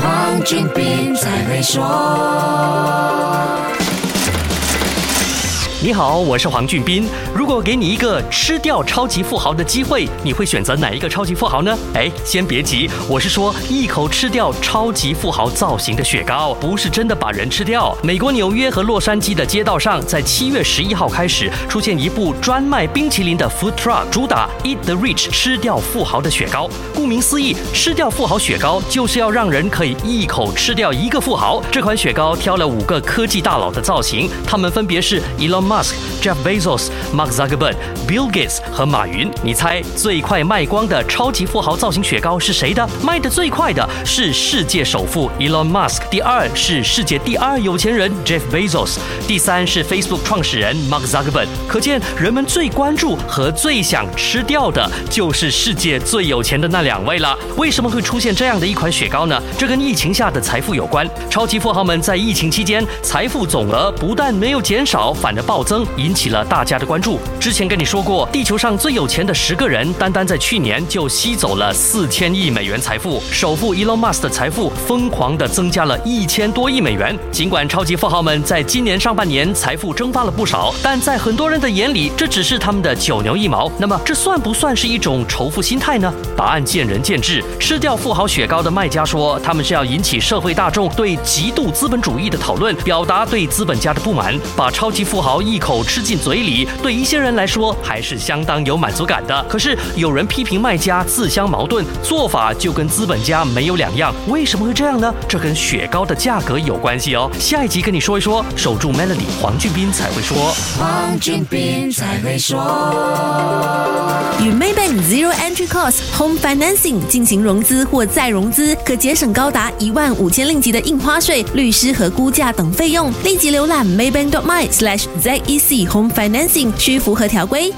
黄俊斌才会说。你好，我是黄俊斌。如果给你一个吃掉超级富豪的机会，你会选择哪一个超级富豪呢？哎，先别急，我是说一口吃掉超级富豪造型的雪糕，不是真的把人吃掉。美国纽约和洛杉矶的街道上，在七月十一号开始出现一部专卖冰淇淋的 food truck，主打 Eat the Rich，吃掉富豪的雪糕。顾名思义，吃掉富豪雪糕就是要让人可以一口吃掉一个富豪。这款雪糕挑了五个科技大佬的造型，他们分别是 Elon。Musk、Jeff Bezos、Mark Zuckerberg、Bill Gates 和马云，你猜最快卖光的超级富豪造型雪糕是谁的？卖的最快的是世界首富 Elon Musk，第二是世界第二有钱人 Jeff Bezos，第三是 Facebook 创始人 Mark Zuckerberg。可见人们最关注和最想吃掉的就是世界最有钱的那两位了。为什么会出现这样的一款雪糕呢？这跟疫情下的财富有关。超级富豪们在疫情期间财富总额不但没有减少，反而暴。暴增引起了大家的关注。之前跟你说过，地球上最有钱的十个人，单单在去年就吸走了四千亿美元财富。首富 Elon Musk 的财富疯狂的增加了一千多亿美元。尽管超级富豪们在今年上半年财富蒸发了不少，但在很多人的眼里，这只是他们的九牛一毛。那么，这算不算是一种仇富心态呢？答案见仁见智。吃掉富豪雪糕的卖家说，他们是要引起社会大众对极度资本主义的讨论，表达对资本家的不满，把超级富豪。一口吃进嘴里，对一些人来说还是相当有满足感的。可是有人批评卖家自相矛盾，做法就跟资本家没有两样。为什么会这样呢？这跟雪糕的价格有关系哦。下一集跟你说一说。守住 Melody，黄俊斌才会说。黄俊斌才会说。与 Maybank Zero Entry Cost Home Financing 进行融资或再融资，可节省高达一万五千令吉的印花税、律师和估价等费用。立即浏览 maybank.my/slash/z E C Home Financing 需符合条规。